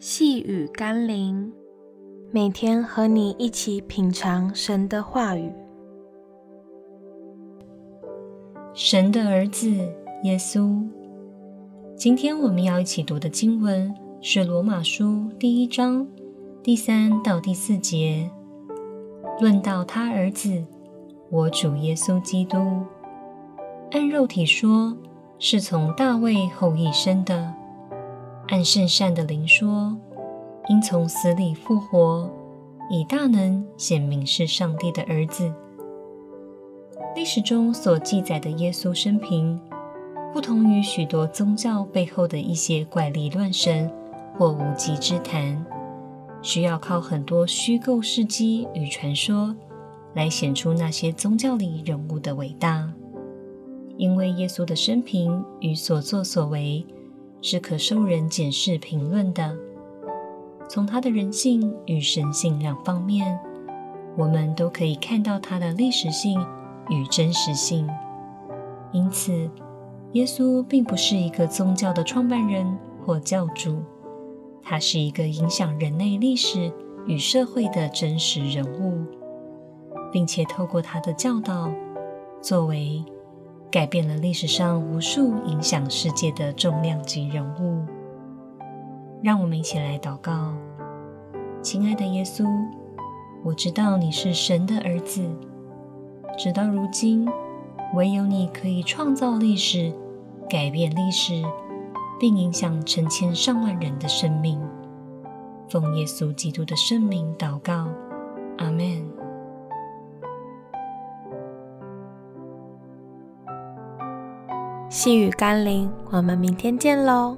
细雨甘霖，每天和你一起品尝神的话语。神的儿子耶稣，今天我们要一起读的经文是《罗马书》第一章第三到第四节，论到他儿子，我主耶稣基督，按肉体说，是从大卫后裔生的。按圣善的灵说，因从死里复活，以大能显明是上帝的儿子。历史中所记载的耶稣生平，不同于许多宗教背后的一些怪力乱神或无稽之谈，需要靠很多虚构事迹与传说来显出那些宗教里人物的伟大。因为耶稣的生平与所作所为，是可受人检视评论的。从他的人性与神性两方面，我们都可以看到他的历史性与真实性。因此，耶稣并不是一个宗教的创办人或教主，他是一个影响人类历史与社会的真实人物，并且透过他的教导、作为。改变了历史上无数影响世界的重量级人物。让我们一起来祷告：亲爱的耶稣，我知道你是神的儿子，直到如今，唯有你可以创造历史、改变历史，并影响成千上万人的生命。奉耶稣基督的圣名祷告，阿门。细雨甘霖，我们明天见喽。